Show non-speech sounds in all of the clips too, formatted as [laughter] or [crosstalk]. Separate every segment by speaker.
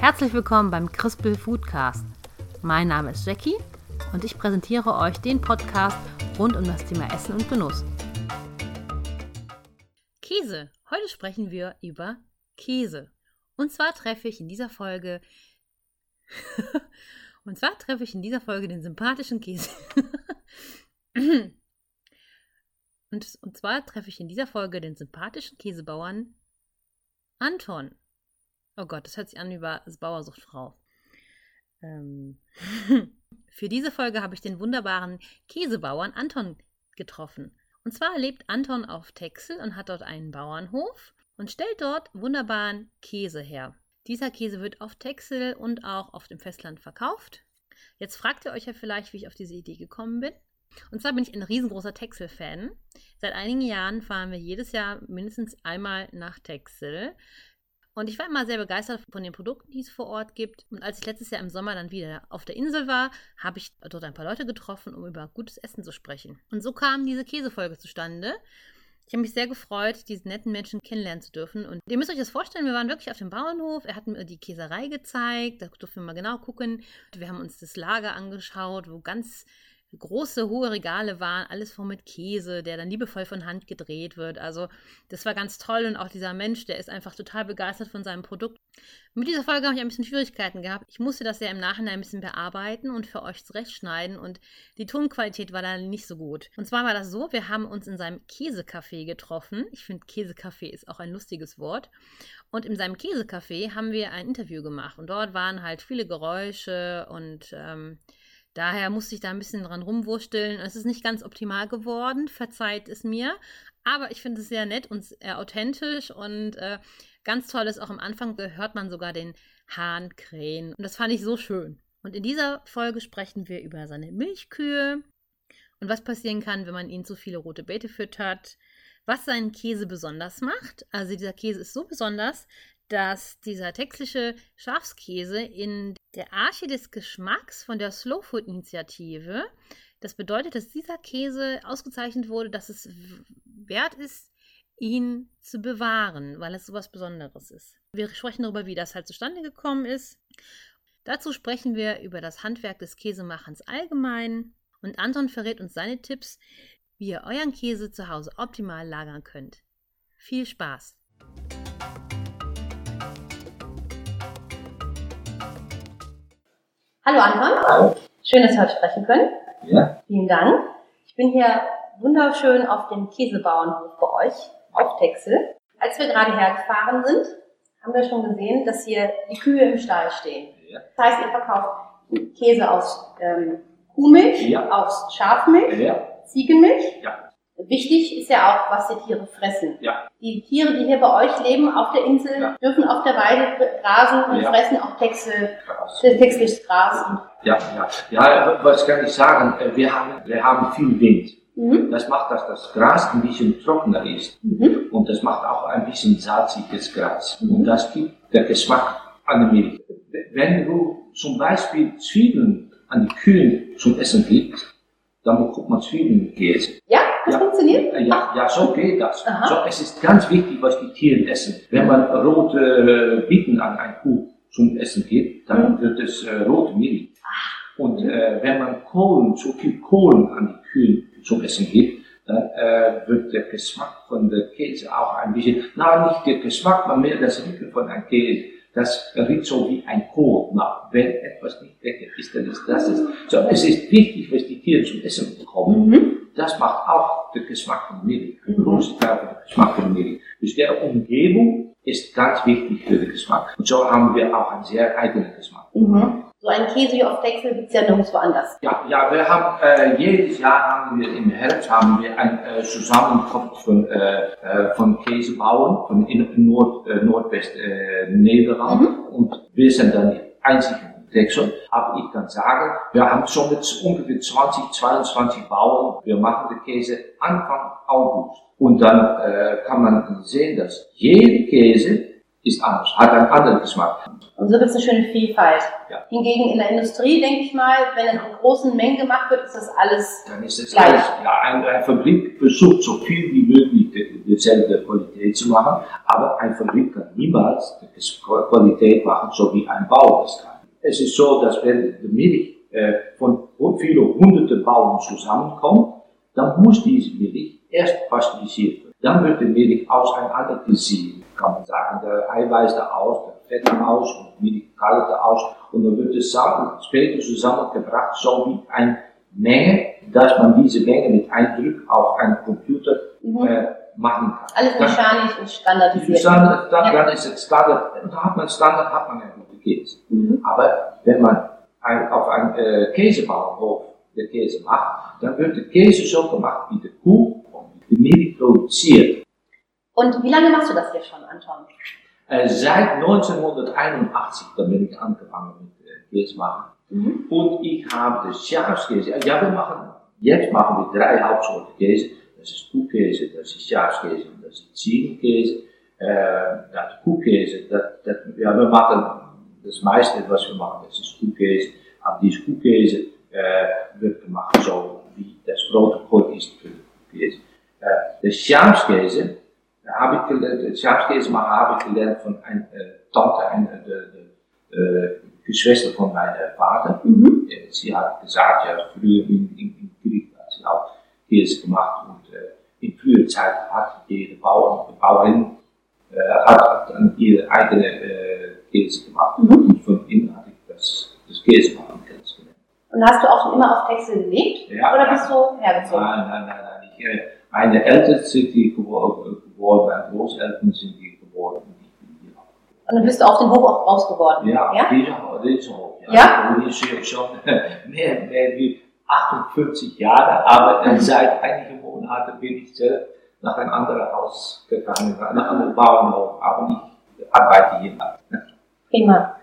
Speaker 1: Herzlich willkommen beim Crispel Foodcast. Mein Name ist Jackie und ich präsentiere euch den Podcast rund um das Thema Essen und Genuss. Käse. Heute sprechen wir über Käse. Und zwar treffe ich in dieser Folge [laughs] und zwar treffe ich in dieser Folge den sympathischen Käse. [laughs] und, und zwar treffe ich in dieser Folge den sympathischen Käsebauern Anton. Oh Gott, das hört sich an wie Bauersuchtfrau. Ähm. [laughs] Für diese Folge habe ich den wunderbaren Käsebauern Anton getroffen. Und zwar lebt Anton auf Texel und hat dort einen Bauernhof und stellt dort wunderbaren Käse her. Dieser Käse wird auf Texel und auch auf dem Festland verkauft. Jetzt fragt ihr euch ja vielleicht, wie ich auf diese Idee gekommen bin. Und zwar bin ich ein riesengroßer Texel-Fan. Seit einigen Jahren fahren wir jedes Jahr mindestens einmal nach Texel. Und ich war immer sehr begeistert von den Produkten, die es vor Ort gibt. Und als ich letztes Jahr im Sommer dann wieder auf der Insel war, habe ich dort ein paar Leute getroffen, um über gutes Essen zu sprechen. Und so kam diese Käsefolge zustande. Ich habe mich sehr gefreut, diese netten Menschen kennenlernen zu dürfen. Und ihr müsst euch das vorstellen, wir waren wirklich auf dem Bauernhof. Er hat mir die Käserei gezeigt, da durften wir mal genau gucken. Wir haben uns das Lager angeschaut, wo ganz große, hohe Regale waren, alles voll mit Käse, der dann liebevoll von Hand gedreht wird. Also das war ganz toll und auch dieser Mensch, der ist einfach total begeistert von seinem Produkt. Mit dieser Folge habe ich ein bisschen Schwierigkeiten gehabt. Ich musste das ja im Nachhinein ein bisschen bearbeiten und für euch zurechtschneiden und die Tonqualität war dann nicht so gut. Und zwar war das so, wir haben uns in seinem Käsecafé getroffen. Ich finde Käsecafé ist auch ein lustiges Wort. Und in seinem Käsecafé haben wir ein Interview gemacht und dort waren halt viele Geräusche und ähm, Daher musste ich da ein bisschen dran rumwursteln. Es ist nicht ganz optimal geworden, verzeiht es mir. Aber ich finde es sehr nett und sehr authentisch und äh, ganz toll ist auch am Anfang hört man sogar den Hahn krähen. Und das fand ich so schön. Und in dieser Folge sprechen wir über seine Milchkühe und was passieren kann, wenn man ihnen zu viele rote Beete füttert. Was seinen Käse besonders macht. Also dieser Käse ist so besonders, dass dieser textliche Schafskäse in der Arche des Geschmacks von der Slow Food Initiative, das bedeutet, dass dieser Käse ausgezeichnet wurde, dass es wert ist, ihn zu bewahren, weil es so was Besonderes ist. Wir sprechen darüber, wie das halt zustande gekommen ist. Dazu sprechen wir über das Handwerk des Käsemachens allgemein und Anton verrät uns seine Tipps, wie ihr euren Käse zu Hause optimal lagern könnt. Viel Spaß! Hallo Anton. Hallo. Schön, dass wir heute sprechen können.
Speaker 2: Ja.
Speaker 1: Vielen Dank. Ich bin hier wunderschön auf dem Käsebauernhof bei euch auf Texel. Als wir gerade hergefahren sind, haben wir schon gesehen, dass hier die Kühe im Stall stehen. Ja. Das heißt, ihr verkauft Käse aus ähm, Kuhmilch, ja. aus Schafmilch, ja. Ziegenmilch. Ja. Wichtig ist ja auch, was die Tiere fressen. Ja. Die Tiere, die hier bei euch leben auf der Insel, ja. dürfen auf der Weide grasen und ja. fressen auch Texel, textliches Gras.
Speaker 2: Ja, ja. ja, was kann ich sagen? Äh, wir haben, wir haben viel Wind. Mhm. Das macht, dass das Gras ein bisschen trockener ist. Mhm. Und das macht auch ein bisschen salziges Gras. Mhm. Und das gibt der Geschmack an der Milch. Wenn du zum Beispiel Zwiebeln an die Kühe zum Essen gibst, dann bekommt man Zwiebeln Käse.
Speaker 1: Ja? Das ja, funktioniert?
Speaker 2: Ja, ja, so geht das. So, es ist ganz wichtig, was die Tiere essen. Wenn man rote äh, Bieten an ein Kuh zum Essen gibt, dann mhm. wird es äh, rote Milch. Und äh, wenn man Kohlen, zu viel Kohlen an die Kühe zum Essen gibt, dann äh, wird der Geschmack von der Käse auch ein bisschen, na nicht der Geschmack, sondern mehr das Riechen von einem Käse. Das riecht so wie ein Kohl. Na, wenn etwas nicht lecker ist, dann ist das es. So, es ist wichtig, was die Tiere zum Essen bekommen. Mhm das macht auch den Geschmack von Milch. Ein großer Teil von Geschmack von Milch. Dus der Umgebung ist ganz wichtig für den Geschmack. Und so haben wir auch einen sehr eigenen Geschmack.
Speaker 1: Mhm. So ein Käse auf Texel gibt es ja nirgendwo anders.
Speaker 2: Ja, ja, wir haben äh, jedes Jahr haben wir im Herbst haben wir ein äh, Zusammenkunft von, äh, äh, von Käsebauern von in, Nord, äh, Nordwest äh, Nederland mhm. und wir sind dann die einzigen Texel. Aber ich kann sagen, wir haben schon mit ungefähr 20, 22 Bauern. Wir machen den Käse Anfang August. Und dann äh, kann man sehen, dass jede Käse ist anders, hat einen anderen Geschmack.
Speaker 1: Und so gibt es eine schöne Vielfalt. Ja. Hingegen in der Industrie, denke ich mal, wenn in großen Mengen gemacht wird, ist das alles
Speaker 2: Dann ist es
Speaker 1: gleich.
Speaker 2: alles, ja, eine, eine Fabrik versucht so viel wie möglich dieselbe Qualität zu machen, aber eine Fabrik kann niemals die Qualität machen, so wie ein Bauer es kann. Es ist so, dass wenn die Milch äh, von vielen hunderte Bauern zusammenkommt, dann muss diese Milch erst pasteurisiert werden. Dann wird die Milch auseinandergesiedelt, kann man sagen. Der Eiweiß da aus, der Fett aus und die Milch kalt da aus. Und dann wird es später zusammengebracht, so wie eine Menge, dass man diese Menge mit Eindruck auf einen Computer mhm. äh, machen kann.
Speaker 1: Alles mechanisch und standardisiert.
Speaker 2: Standard, dann, ja. dann ist es Standard, und da hat man Standard, hat man gute Käse. Mhm. Aber wenn man ein, auf einem äh, Käsebauernhof der Käse macht, dann wird der Käse so gemacht wie die Kuh und die Milch produziert.
Speaker 1: Und wie lange machst du das jetzt schon, Anton?
Speaker 2: Äh, seit 1981, da bin ich angefangen mit äh, Käse machen. Mhm. Und ich habe das Schafskäse. Ja, wir machen, jetzt machen wir drei Hauptsorten Käse. Das ist Kuhkäse, das ist Schafskäse und das ist Ziegenkäse. Äh, das Kuhkäse, das, das, ja, wir machen das meiste, was wir machen, das ist Kuhkäse. Aber dieses Kuhkäse äh, wird gemacht so, wie das Protokoll ist für Kuhkäse. Äh, das Schafskäse, habe ich gelernt, das Schafskäse machen habe ich gelernt von einer äh, Tante, einer äh, äh, Geschwister von meinem Vater. Mhm. Äh, sie hat gesagt, ja, früher in, in, in Krieg hat sie auch Käse gemacht und in früher Zeit hat jede Bauer, Bauerin äh, hat dann ihre eigene äh, Käse gemacht. Mhm. Und von innen hatte ich das, das Käse machen kennengelernt.
Speaker 1: Und hast du auch immer auf Texel gelebt?
Speaker 2: Ja.
Speaker 1: Oder bist du hergezogen?
Speaker 2: Nein, nein, nein, nein. Ich, äh, meine Eltern sind die geworden, meine Großeltern sind die geworden.
Speaker 1: Und dann bist du auf dem Hof auch groß geworden?
Speaker 2: Ja, ja? Dieser, dieser Hof. Ja. ja? Und ich bin schon [laughs] mehr, mehr wie 58 Jahre, aber äh, [laughs] seit einigen Monaten bin ich selbst nach einem anderen Haus gegangen, nach einem anderen Bauernhof, aber ich arbeite hier.
Speaker 1: Prima.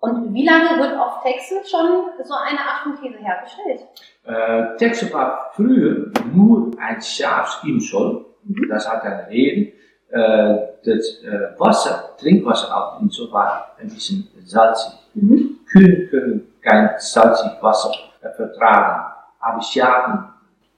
Speaker 1: Und wie lange wird auf Texel schon so eine Affenkäse hergestellt?
Speaker 2: Äh, Texel war früher nur ein Schafsimsol. Mhm. Das hat eine Reden. Äh, das äh, Wasser, Trinkwasser auf dem Insel war ein bisschen salzig. Mhm. Kühe können kein salzig Wasser vertragen, aber Schafen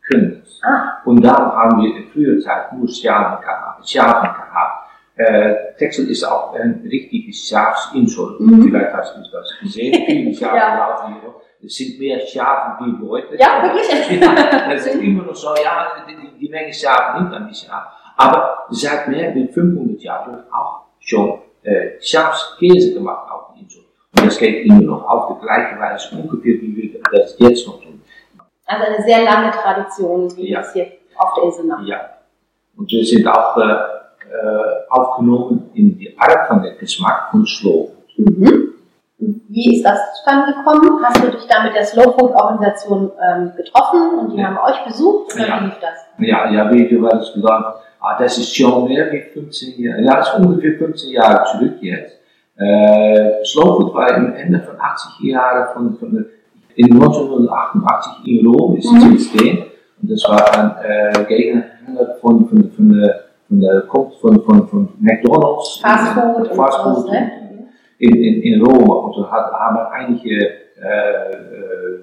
Speaker 2: können. Ah. Und darum haben wir in früher Zeit nur Schafen gehabt. Schafen gehabt. Äh, Texel ist auch ein richtiges Schafsinsel. Mhm. Vielleicht hast du das gesehen. [laughs] Viele Schafe ja. laufen hier. Es sind mehr Schafen wie Leute.
Speaker 1: Ja, wirklich? [laughs]
Speaker 2: ja, das ist immer noch so, ja, die, die Menge Schafen nimmt ein bisschen ab. Aber seit mehr als 500 Jahren wird auch schon äh, Schafskäse gemacht auf der Insel. Und das geht immer noch auf die gleiche Weise ungefähr, wie wir das jetzt noch tun.
Speaker 1: Also eine sehr lange Tradition, wie ja. es hier auf der Insel macht.
Speaker 2: Ja. Und wir sind auch äh, äh, aufgenommen in die Art von der Geschmack von Slow. Mhm.
Speaker 1: Wie ist das zustande gekommen? Hast du dich da mit der Slow Food Organisation ähm, getroffen und die ja. haben euch besucht oder
Speaker 2: ja.
Speaker 1: wie lief das?
Speaker 2: Ja, ja, wie du hast gesagt, ah, das ist schon mehr wie 15 Jahre, ja, das ist ungefähr 15 Jahre zurück jetzt. Äh, Slow Food war im Ende von 80 Jahren von, von in 1988 in Rom ist es mhm. entstehen und das war ein äh, Gegenhänger von, von, von, der, von der kommt von, von, von McDonalds.
Speaker 1: Fast Food.
Speaker 2: Fast Food. Ne? In, in, in Rom und so hat, haben einige, äh, äh,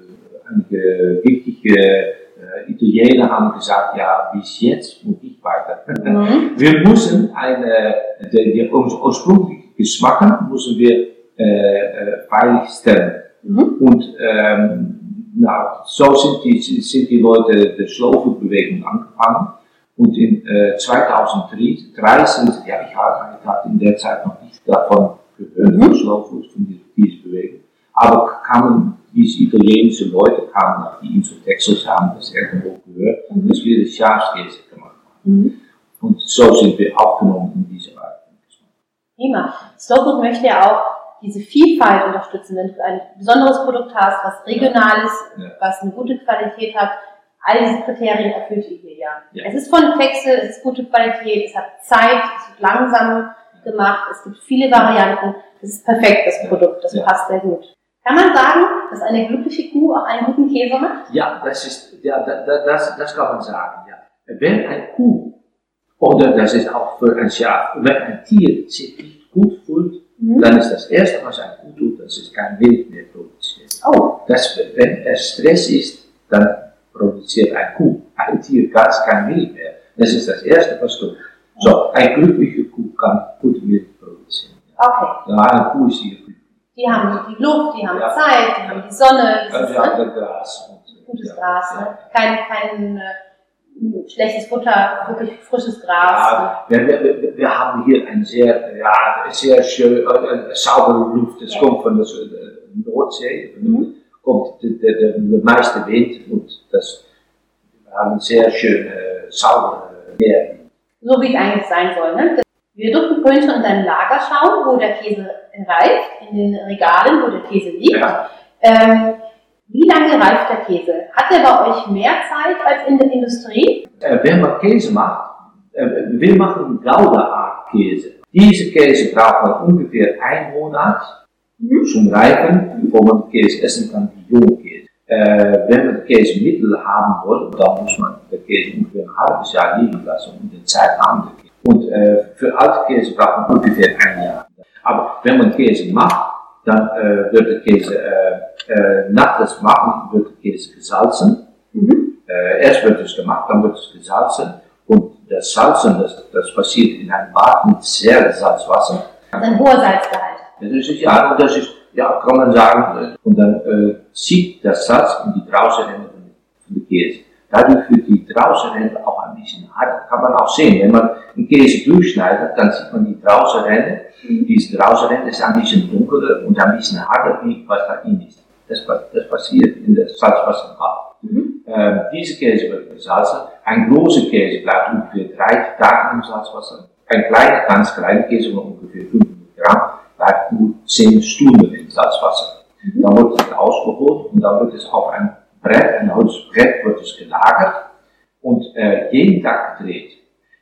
Speaker 2: einige wichtige äh, Italiener haben gesagt, ja, bis jetzt muss ich weiter. Mhm. Wir müssen eine, die, die ursprüngliche Geschmack müssen wir äh, äh, stellen. Mhm. Und ähm, na, so sind die, sind die Leute der Slow Food Bewegung angefangen. Und in äh, 2003 sind, ja, ich hatte in der Zeit noch nicht davon gehört, mhm. von Slow Food, von dieser Bewegung. Aber kamen diese italienische Leute kamen nach die Insel Texas, haben das irgendwo gehört, mhm. dass wir das Schafskäse gemacht haben. Mhm. Und so sind wir aufgenommen in diese Art.
Speaker 1: Prima. Slow Food möchte ja auch diese Vielfalt unterstützen. Wenn du ein besonderes Produkt hast, was regional ist, ja. was eine gute Qualität hat, all diese Kriterien erfüllt ihr hier ja. ja. Es ist von Texel, es ist gute Qualität, es hat Zeit, es wird langsam gemacht, es gibt viele Varianten. Es ist perfekt, das Produkt, das ja. passt sehr gut. Kann man sagen, dass eine glückliche Kuh auch einen guten Käse macht?
Speaker 2: Ja, das ist, ja, das, das kann man sagen, ja. Wenn eine Kuh, oder das ist auch für ein Schaf, wenn ein Tier sich mhm. dann ist das Erste, was ein Kuh tut, das ist kein Milch mehr produziert. Oh. Das, wenn es Stress ist, dann produziert ein Kuh, ein Tier ganz kein Milch mehr. Das ist das Erste, was tut. So, ein glücklicher Kuh kann gute Milch produzieren.
Speaker 1: Okay.
Speaker 2: Ja, eine Kuh ist hier glücklich.
Speaker 1: Die haben die Luft, die haben ja. Zeit, die haben die Sonne.
Speaker 2: Ja, ist, ne? Gras.
Speaker 1: Gutes Gras, ne? Kein, kein schlechtes Futter, wirklich frisches Gras.
Speaker 2: Ja, wir, wir, wir, haben hier ein sehr, ja, sehr schön, äh, saubere Luft. Das kommt von der äh, Nordsee. Mhm. Kommt der, der, der, meiste Wind und das, wir haben sehr schöne, äh, saubere Meer.
Speaker 1: So wie es eigentlich sein soll. Ne? Wir durften vorhin schon in deinem Lager schauen, wo der Käse reift, in den Regalen, wo der Käse liegt. Ja. Ähm, wie lange reift der Käse? Hat er bei euch mehr Zeit als in der Industrie?
Speaker 2: Äh, wenn man Käse macht, äh, wir machen Gouda-Art Käse. Diese Käse braucht man ungefähr einen Monat mhm. zum Reifen, bevor man Käse essen kann, wie Jungkäse. Äh, wenn man Käse mittel haben will, dann muss man den Käse ungefähr ein halbes Jahr liegen lassen, um den Zeit haben. Und äh, für Altkäse braucht man ungefähr ein Jahr. Aber wenn man Käse macht, dann äh, wird der Käse, äh, äh, nach das Machen wird der Käse gesalzen. Mhm. Äh, erst wird es gemacht, dann wird es gesalzen. Und das Salzen, das, das passiert in einem Bad mit sehr Salzwasser.
Speaker 1: Das ist ein hoher Salzgehalt. Das
Speaker 2: ist, ja, das ist, ja, kann man sagen. Und dann äh, zieht das Salz in die Draußenränder von der Käse. Dadurch wird die Draußenränder auch ein bisschen hart. Kann man auch sehen. Wenn man einen Käse durchschneidet, dann sieht man die Draußenränder diese Draußen ist ein bisschen dunkler und ein bisschen harter, wie was da drin ist. Das, das passiert in der Salzwasserbad. Mhm. Ähm, diese Käse wird gesalzen. Ein großer Käse bleibt ungefähr drei Tage im Salzwasser. Ein kleiner, ganz kleiner Käse von ungefähr 500 Gramm bleibt nur 10 Stunden im Salzwasser. Mhm. Dann wird es ausgeholt und dann wird es auf ein Brett, ein Holzbrett, wird es gelagert und äh, jeden Tag gedreht.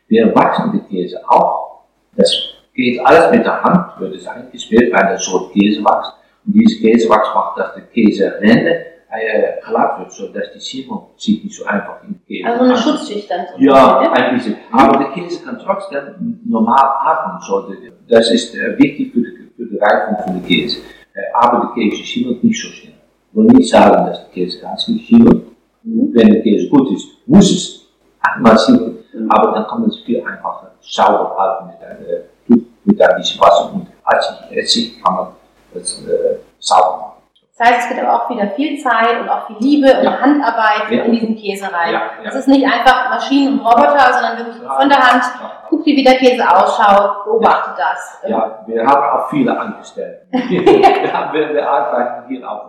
Speaker 2: Wir wachsen die Käse auch. Das geht alles mit der Hand, wird es eingespielt bei einer Sorte Käsewachs. Und diese Käsewachs macht, dass der Käserende äh, glatt wird, sodass die Schimmel sich nicht so einfach in den
Speaker 1: Käse Also eine Schutzschicht dann.
Speaker 2: So ja, ein bisschen. Aber der Käse kann trotzdem normal atmen. So. Das ist äh, wichtig für die, für die Reifung von der Käse. Äh, aber der Käse schimmelt nicht so schnell. Ich will nicht sagen, dass der Käse ganz nicht schimmelt. Mhm. Wenn der Käse gut ist, muss es einmal schimmeln. Mhm. Aber dann kann man es viel einfacher sauber halten mit einer bisschen Wasser und Essig kann man das äh, sauber machen.
Speaker 1: Das heißt, es gibt aber auch wieder viel Zeit und auch viel Liebe und ja. Handarbeit ja. in diesen Käse rein. Ja, Es ist nicht einfach Maschinen und Roboter, sondern wirklich von der Hand. Guckt, wie der Käse ausschaut, beobachtet das.
Speaker 2: Ja, wir haben auch viele Angestellte. [laughs] wir, wir, arbeiten hier auf,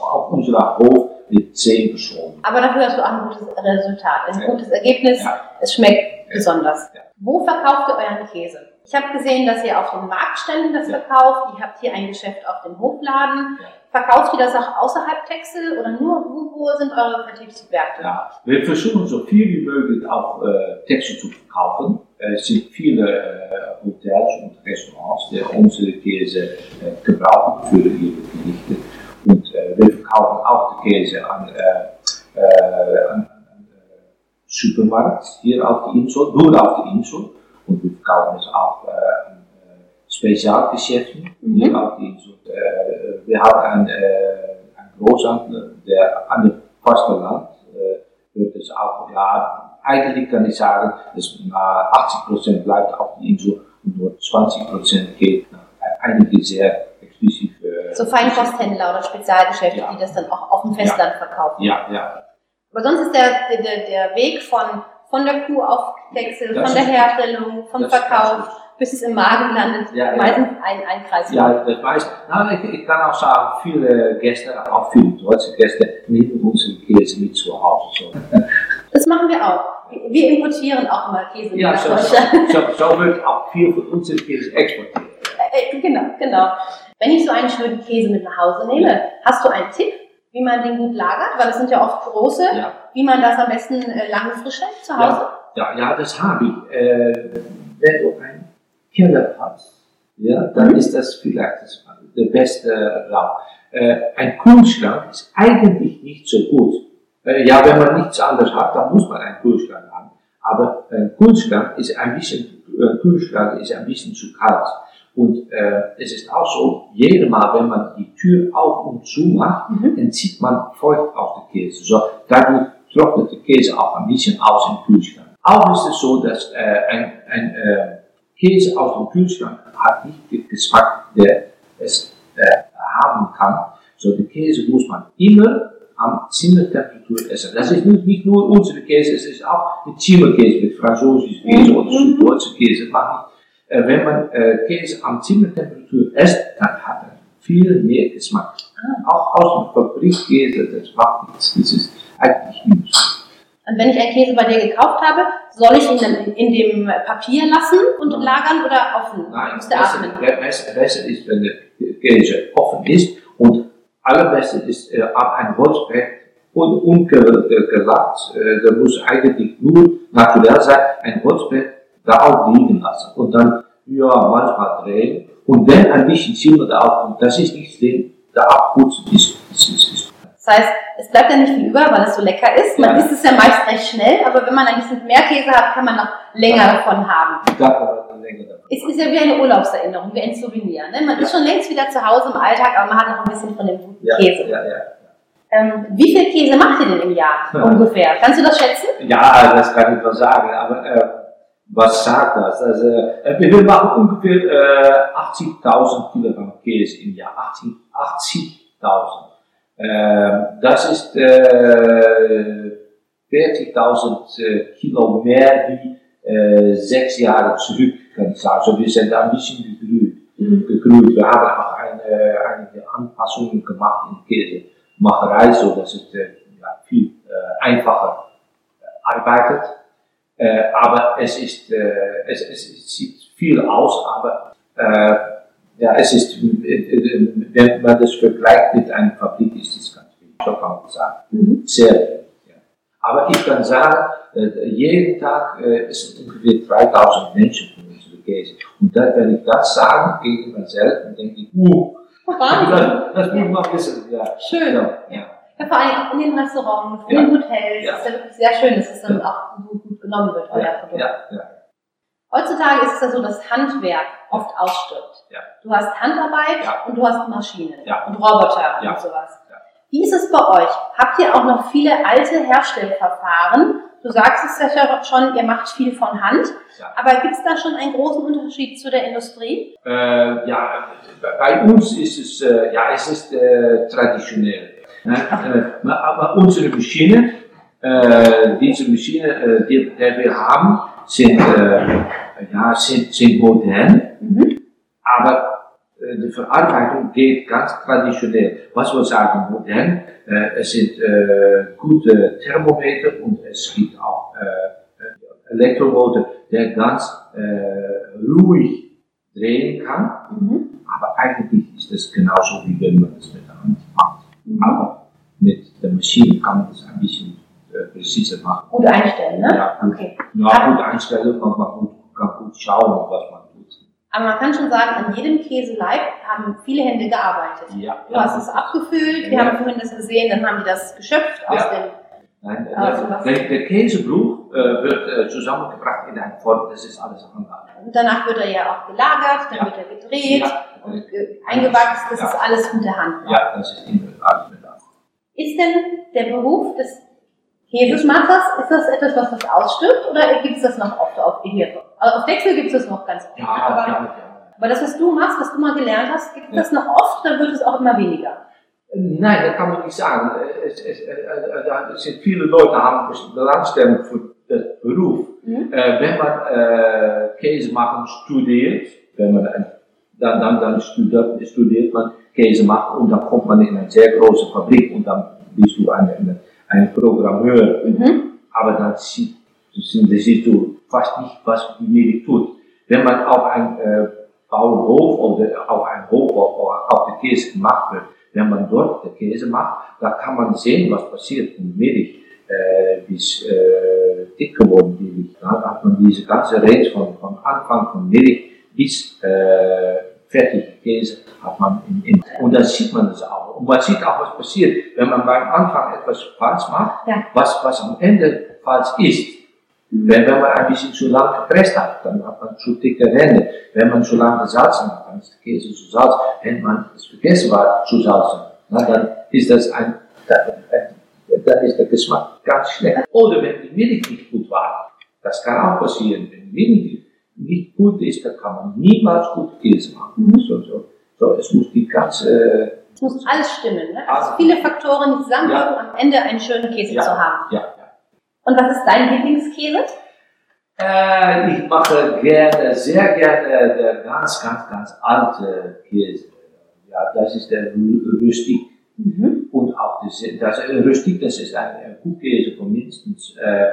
Speaker 2: auf unserem Hof mit zehn Personen.
Speaker 1: Aber dafür hast du auch ein gutes Resultat, ein gutes Ergebnis. Es schmeckt besonders. Wo verkauft ihr euren Käse? Ich habe gesehen, dass ihr auf den Marktständen das ja. verkauft. Ihr habt hier ein Geschäft auf dem Hofladen. Ja. Verkauft ihr das auch außerhalb Texel oder nur wo, wo sind eure Vertriebswerte?
Speaker 2: Ja, wir versuchen so viel wie möglich auch äh, Texel zu verkaufen. Es sind viele äh, Hotels und Restaurants, die unsere Käse äh, gebrauchen für ihre Gerichte. Und äh, wir verkaufen auch die Käse an, äh, äh, an, an Supermarkt hier auf der Insel, nur auf der Insel und wir verkaufen es auch äh, äh, Spezialgeschäften mhm. auf die Insel. Äh, wir haben einen, äh, einen Großhandel, der an dem Fastland äh, wird es auch, ja, eigentlich kann ich sagen, dass 80% bleibt auf die Insel und nur 20% geht nach einige sehr exklusive.
Speaker 1: So Feinkosthändler oder Spezialgeschäfte, ja. die das dann auch auf dem Festland
Speaker 2: ja.
Speaker 1: verkaufen.
Speaker 2: Ja, ja.
Speaker 1: Aber sonst ist der, der, der Weg von von der Kuh auf Wechsel, von der Herstellung, vom Verkauf, bis es im Magen landet, ja, meistens ja. ein, ein Kreis.
Speaker 2: Ja, das weiß na, ich. Ich kann auch sagen, viele Gäste, auch viele deutsche Gäste, nehmen unsere Käse mit zu Hause. So. [laughs]
Speaker 1: Das machen wir auch. Wir importieren auch mal Käse
Speaker 2: ja,
Speaker 1: nach
Speaker 2: so, Deutschland. So, so, so, wird auch viel von unserem Käse exportiert.
Speaker 1: Äh, genau, genau. Wenn ich so einen schönen Käse mit nach Hause nehme, hast du einen Tipp? Wie man den gut lagert, weil es sind ja oft große, ja. wie man das am besten äh, lange frisch hält zu Hause?
Speaker 2: Ja, ja, ja das habe ich. Äh, wenn du einen Keller hast, ja, dann mhm. ist das vielleicht das, der beste Raum. Äh, ein Kühlschrank ist eigentlich nicht so gut. Äh, ja, wenn man nichts anderes hat, dann muss man einen Kühlschrank haben. Aber ein Kühlschrank ist ein bisschen äh, Kühlschrank ist ein bisschen zu kalt. Und äh, es ist auch so, jedes Mal, wenn man die Tür auf und zu macht, mhm. entzieht man Feucht auf den Käse. So, dadurch trocknet der Käse auch ein bisschen aus im Kühlschrank. Auch ist es so, dass äh, ein, ein äh, Käse aus dem Kühlschrank hat nicht den Geschmack, der es äh, haben kann. So, den Käse muss man immer am Zimmertemperatur essen. Das ist nicht nur unsere Käse, es ist auch der Zimmerkäse mit französischem Käse oder mhm. deutscher Käse. Äh, wenn man äh, Käse am Zimmertemperatur isst, dann hat er viel mehr Geschmack. Ah. Auch aus dem Fabrikkäse, das macht nichts. Das ist eigentlich nicht.
Speaker 1: Und wenn ich einen Käse bei dir gekauft habe, soll ich ihn dann in dem Papier lassen und Nein. lagern oder offen?
Speaker 2: Nein, besser, besser, besser ist, wenn der Käse offen ist und allerbeste ist äh, ab ein Holzbrett und ungelackt. Äh, da muss eigentlich nur naturell sein, ein Holzbrett da auch liegen lassen und dann ja manchmal drehen und wenn ein bisschen Zimmer da aufkommt, das ist nicht schlimm, da abputzen ist, ist, ist, ist.
Speaker 1: Das heißt, es bleibt ja nicht viel über, weil es so lecker ist. Man ja. isst es ja meist recht schnell, aber wenn man ein bisschen mehr Käse hat, kann man noch länger ja. davon haben. Ja, länger davon. Es ist ja wie eine Urlaubserinnerung, wie ein Souvenir. Ne? Man ist schon längst wieder zu Hause im Alltag, aber man hat noch ein bisschen von dem guten Käse. Ja, ja. Ähm, wie viel Käse macht ihr denn im Jahr ungefähr? Kannst du das schätzen?
Speaker 2: Ja, das kann ich mal sagen, aber äh, was sagt das? Also, äh, wir machen ungefähr äh, 80.000 Kilogramm Käse im Jahr. 80.000. 80 äh, das ist äh, 40.000 äh, Kilo mehr wie äh, sechs Jahre zurück, kann ich sagen. Also wir sind ein bisschen gegrüht. Mhm. gegrüht. Wir haben auch eine, einige Anpassungen gemacht in Käsemacherei, so dass es äh, ja, viel äh, einfacher arbeitet. Äh, aber es ist, äh, es, es sieht viel aus, aber äh, ja, es ist, wenn man das vergleicht mit einer Fabrik, ist es ganz wenig, so kann man sagen. Mhm. Sehr wenig. Ja. Aber ich kann sagen, jeden Tag äh, sind ungefähr 3000 Menschen von unsere Käse. Und dann, wenn ich das sage gegen mich selbst, dann denke ich, uh, das, das muss man wissen. Ja.
Speaker 1: Schön. Ja. ja. Ja, vor allem in den Restaurants, in ja. den Hotels, ja. ist ja wirklich sehr schön, dass es dann auch gut, gut genommen wird, euer Produkt. Ja. Ja. Heutzutage ist es ja so, dass Handwerk oft ausstirbt. Ja. Du hast Handarbeit ja. und du hast Maschinen ja. und Roboter und sowas. Wie ist es bei euch? Habt ihr auch noch viele alte Herstellverfahren? Du sagst es ja schon, ihr macht viel von Hand. Aber gibt es da schon einen großen Unterschied zu der Industrie?
Speaker 2: Äh, ja, bei uns ist es, äh, ja, es ist äh, traditionell. Ne? Äh, aber unsere Maschine, äh, diese Maschine, äh, die, die wir haben, sind, ja, sind, sind modern. Mhm. Aber die Verarbeitung geht ganz traditionell. Was wir sagen modern, es sind gute Thermometer und es gibt auch Elektromotor, der ganz ruhig drehen kann. Mhm. Aber eigentlich ist es genauso, wie wenn man es mit. Mhm. Aber mit der Maschine kann man es ein bisschen äh, präziser machen.
Speaker 1: Gut einstellen, ne?
Speaker 2: Ja, okay. Ja, gut einstellen, kann man gut, kann gut schauen, was man
Speaker 1: aber man kann schon sagen, an jedem Käseleib haben viele Hände gearbeitet. Ja, du hast es abgefüllt, wir haben vorhin das gesehen, dann haben die das geschöpft aus dem.
Speaker 2: Nein, äh, der, der, Käsebruch äh, wird äh, zusammengebracht in eine Form, das ist alles Handarbeit.
Speaker 1: Und danach wird er ja auch gelagert, dann wird er gedreht und eingewachsen, das ist alles mit der Hand.
Speaker 2: Ja, das ist mit der Hand.
Speaker 1: Ist denn der Beruf des Käsemachers, ist das etwas, was das ausstirbt oder gibt es das noch oft auf, hier, also auf Wechsel gibt es das noch ganz oft.
Speaker 2: Ja, aber, ja,
Speaker 1: aber das, was du machst, was du mal gelernt hast, gibt es ja. das noch oft oder wird es auch immer weniger?
Speaker 2: Nein, das kann man nicht sagen. Es, es, es, es sind viele Leute haben Belangstellung für den Beruf. Mhm. Äh, wenn man äh, Käse machen studiert, wenn man dann, dann, dann studiert, studiert man Käse machen und dann kommt man in eine sehr große Fabrik und dann bist du ein, ein Programmeur. Mhm. Aber dann sieht, siehst du fast nicht, was die Medien tut. Wenn man auf ein äh, Bauernhof oder auf ein Hof oder auf der Käse gemacht wird, wenn man dort den Käse macht, da kann man sehen, was passiert in Milch, äh, bis äh, dick geworden die Milch. Da hat man diese ganze Range von, von Anfang von Milch bis äh, fertige Käse hat man in, in. Und dann sieht man das auch. Und man sieht auch, was passiert, wenn man beim Anfang etwas falsch macht, ja. was, was am Ende falsch ist Mhm. Wenn, wenn man ein bisschen zu lang gepresst hat, dann hat man zu dicke Ränder. Wenn man zu lange gesalzen hat, dann ist der Käse zu salz. Wenn man es vergessen war zu salzen, na, dann ist das ein, dann, dann ist der Geschmack ganz schlecht. Oder wenn die Milch nicht gut war, das kann auch passieren. Wenn die Milch nicht gut ist, dann kann man niemals gut Käse machen. Mhm. So, so, so, es muss die ganze
Speaker 3: es muss alles stimmen. Ne? Also viele Faktoren, die zusammenwirken, ja. am Ende einen schönen Käse ja. zu haben. Ja. Und was ist dein Lieblingskäse?
Speaker 2: Äh, ich mache gerne, sehr gerne der ganz, ganz, ganz alte Käse. Ja, das ist der Rüstik. Mhm. Das, das Rüstik, das ist ein, Kuhkäse von mindestens äh,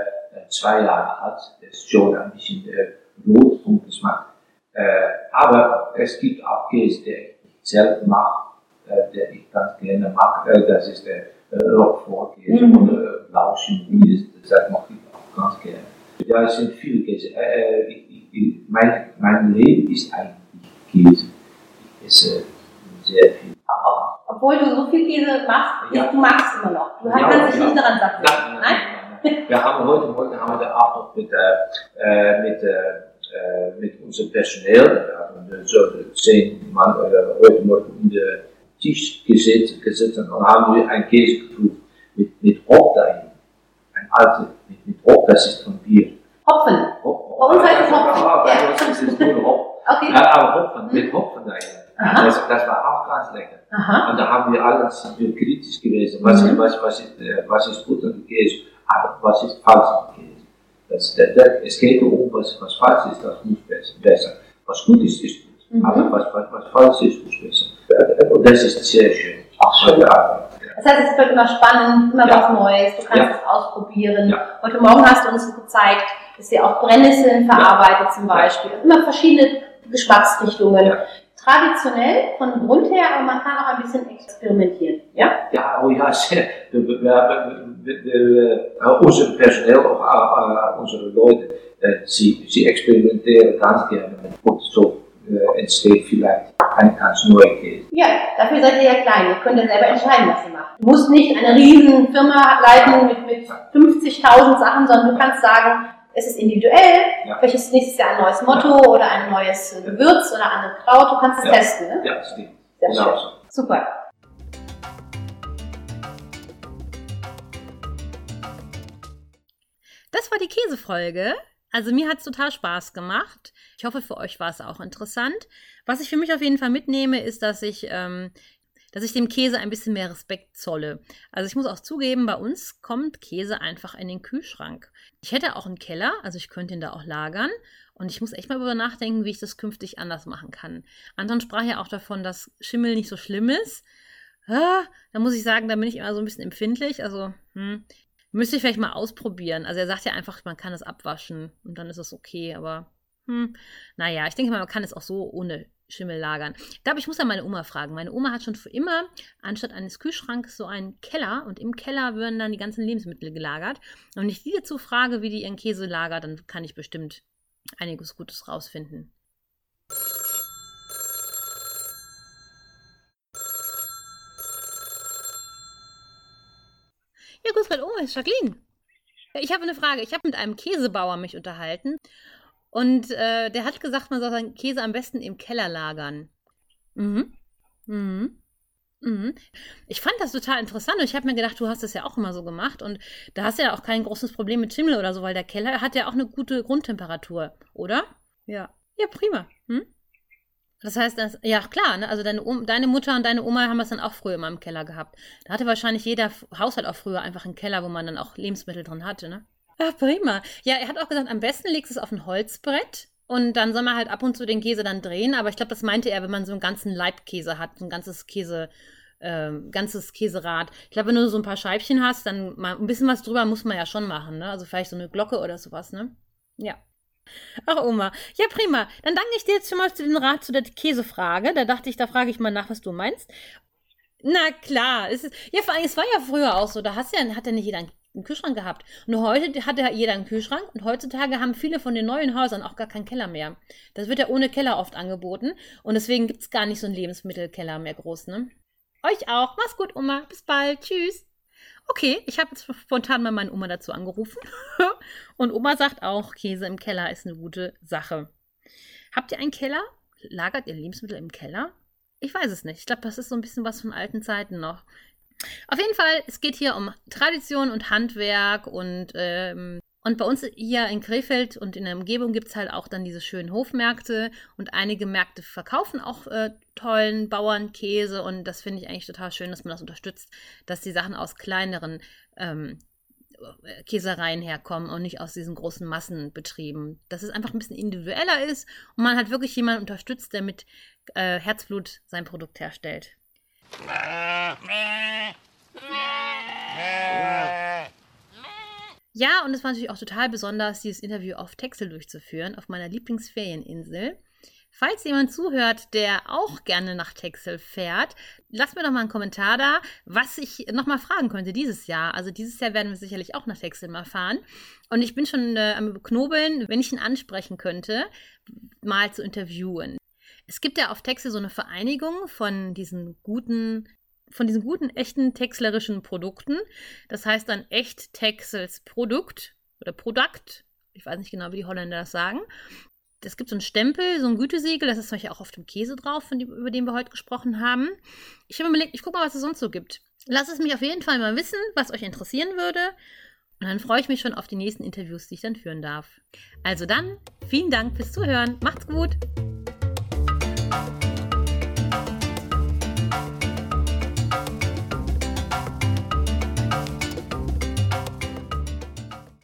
Speaker 2: zwei Jahren alt. Das ist schon ein bisschen äh, rot vom Geschmack. Äh, aber es gibt auch Käse, der ich selber mache, äh, der ich ganz gerne mag. Äh, das ist der äh, Roquefort-Käse mhm. oder äh, Blauchimie, das mag ich auch ganz gerne. Ja, es sind viele Käse. Äh, ich, ich, mein, mein Leben ist eigentlich Käse.
Speaker 3: Käse machst, ja. du magst immer noch. Du ja, kannst dich ja. nicht daran satt
Speaker 2: nein, nein, nein, Wir haben heute Morgen haben wir noch mit, äh, mit, äh, mit unserem Personal, so zehn Mann oder heute Morgen um den Tisch gesetzt, gesetzt und haben wir einen Käse geprüft mit, mit Hop dahin. Ein alter, mit, mit Hop, das ist von Bier.
Speaker 3: Hopfen. Hop, Bei uns heißt es Hopfen.
Speaker 2: Ja, bei uns ist es nur Hop. Okay. Aber Hopfen, mit Hopfen dahin. Das, das war auch ganz lecker. Aha. Und da haben wir alle kritisch gewesen. Was, mhm. was, was, ist, äh, was ist gut an Käse? Aber was ist falsch an Käse? Das, der, der, es geht um, was, was falsch ist, das muss besser. Was gut ist, ist gut. Mhm. Aber was, was, was falsch ist, muss besser. Und das ist sehr schön.
Speaker 3: Ach, schön. Das heißt, es wird immer spannend, immer ja. was Neues, du kannst ja. es ausprobieren. Ja. Heute Morgen hast du uns gezeigt, dass ihr auch Brennnesseln verarbeitet zum Beispiel. Immer verschiedene Geschmacksrichtungen. Traditionell von Grund her, aber man kann auch ein bisschen experimentieren. Ja,
Speaker 2: ja oh ja, [laughs] sehr. Unser Personal, auch unsere Leute, sie, sie experimentieren ganz gerne mit so äh, entsteht vielleicht ein ganz neuer Käse.
Speaker 3: Ja, dafür seid ihr ja klein. Ihr könnt ja selber entscheiden, was ihr macht. Du musst nicht eine riesen Firma leiten mit, mit 50.000 Sachen, sondern du kannst sagen, es ist individuell, ja. vielleicht ist nächstes Jahr ein neues Motto oder ein neues Gewürz oder andere Kraut. Du kannst es
Speaker 2: ja.
Speaker 3: testen. Ne?
Speaker 2: Ja, stimmt.
Speaker 3: Sehr genau. schön. Super.
Speaker 1: Das war die Käsefolge. Also mir hat es total Spaß gemacht. Ich hoffe, für euch war es auch interessant. Was ich für mich auf jeden Fall mitnehme, ist, dass ich, ähm, dass ich dem Käse ein bisschen mehr Respekt zolle. Also ich muss auch zugeben, bei uns kommt Käse einfach in den Kühlschrank. Ich hätte auch einen Keller, also ich könnte ihn da auch lagern. Und ich muss echt mal darüber nachdenken, wie ich das künftig anders machen kann. Anton sprach ja auch davon, dass Schimmel nicht so schlimm ist. Ah, da muss ich sagen, da bin ich immer so ein bisschen empfindlich. Also, hm, Müsste ich vielleicht mal ausprobieren. Also er sagt ja einfach, man kann es abwaschen und dann ist es okay, aber hm, naja, ich denke mal, man kann es auch so ohne Schimmel lagern. Ich glaube, ich muss ja meine Oma fragen. Meine Oma hat schon für immer anstatt eines Kühlschranks so einen Keller und im Keller würden dann die ganzen Lebensmittel gelagert. Und wenn ich die dazu frage, wie die ihren Käse lagert, dann kann ich bestimmt einiges Gutes rausfinden. Ja, grüß Gott, oh, ist Jacqueline. Ich habe eine Frage. Ich habe mit einem Käsebauer mich unterhalten und äh, der hat gesagt, man soll seinen Käse am besten im Keller lagern. Mhm. Mhm. Mhm. Ich fand das total interessant und ich habe mir gedacht, du hast das ja auch immer so gemacht und da hast du ja auch kein großes Problem mit Schimmel oder so, weil der Keller hat ja auch eine gute Grundtemperatur, oder? Ja. Ja, prima. Hm? Das heißt, das, ja klar, ne? also deine, deine, Mutter und deine Oma haben das dann auch früher immer im Keller gehabt. Da hatte wahrscheinlich jeder Haushalt auch früher einfach einen Keller, wo man dann auch Lebensmittel drin hatte, ne? Ja, prima. Ja, er hat auch gesagt, am besten legst du es auf ein Holzbrett und dann soll man halt ab und zu den Käse dann drehen. Aber ich glaube, das meinte er, wenn man so einen ganzen Leibkäse hat, so ein ganzes Käse, äh, ganzes Käserad. Ich glaube, wenn du so ein paar Scheibchen hast, dann mal ein bisschen was drüber muss man ja schon machen, ne? Also vielleicht so eine Glocke oder sowas, ne? Ja. Ach, Oma. Ja, prima. Dann danke ich dir jetzt schon mal für den Rat zu der Käsefrage. Da dachte ich, da frage ich mal nach, was du meinst. Na klar. Es ist, ja, vor allem, es war ja früher auch so. Da hast ja, hat ja nicht jeder einen Kühlschrank gehabt. Und heute hat ja jeder einen Kühlschrank. Und heutzutage haben viele von den neuen Häusern auch gar keinen Keller mehr. Das wird ja ohne Keller oft angeboten. Und deswegen gibt es gar nicht so einen Lebensmittelkeller mehr groß, ne? Euch auch. Mach's gut, Oma. Bis bald. Tschüss. Okay, ich habe jetzt spontan mal meine Oma dazu angerufen. [laughs] Und Oma sagt auch, Käse im Keller ist eine gute Sache. Habt ihr einen Keller? Lagert ihr Lebensmittel im Keller? Ich weiß es nicht. Ich glaube, das ist so ein bisschen was von alten Zeiten noch. Auf jeden Fall, es geht hier um Tradition und Handwerk und ähm, und bei uns hier in Krefeld und in der Umgebung gibt es halt auch dann diese schönen Hofmärkte und einige Märkte verkaufen auch äh, tollen Bauernkäse und das finde ich eigentlich total schön, dass man das unterstützt, dass die Sachen aus kleineren ähm, Käsereien herkommen und nicht aus diesen großen Massenbetrieben. Dass es einfach ein bisschen individueller ist und man halt wirklich jemanden unterstützt, der mit äh, Herzblut sein Produkt herstellt. Ja, und es war natürlich auch total besonders, dieses Interview auf Texel durchzuführen, auf meiner Lieblingsferieninsel. Falls jemand zuhört, der auch gerne nach Texel fährt, lasst mir doch mal einen Kommentar da, was ich nochmal fragen könnte dieses Jahr. Also dieses Jahr werden wir sicherlich auch nach Texel mal fahren. Und ich bin schon äh, am Knobeln, wenn ich ihn ansprechen könnte, mal zu interviewen. Es gibt ja auf Texel so eine Vereinigung von diesen guten von diesen guten, echten texlerischen Produkten. Das heißt dann echt Texels Produkt oder Produkt. Ich weiß nicht genau, wie die Holländer das sagen. Es gibt so einen Stempel, so ein Gütesiegel, das ist zum Beispiel auch auf dem Käse drauf, die, über den wir heute gesprochen haben. Ich habe mir überlegt, ich gucke mal, was es sonst so gibt. Lasst es mich auf jeden Fall mal wissen, was euch interessieren würde. Und dann freue ich mich schon auf die nächsten Interviews, die ich dann führen darf. Also dann, vielen Dank fürs Zuhören. Macht's gut!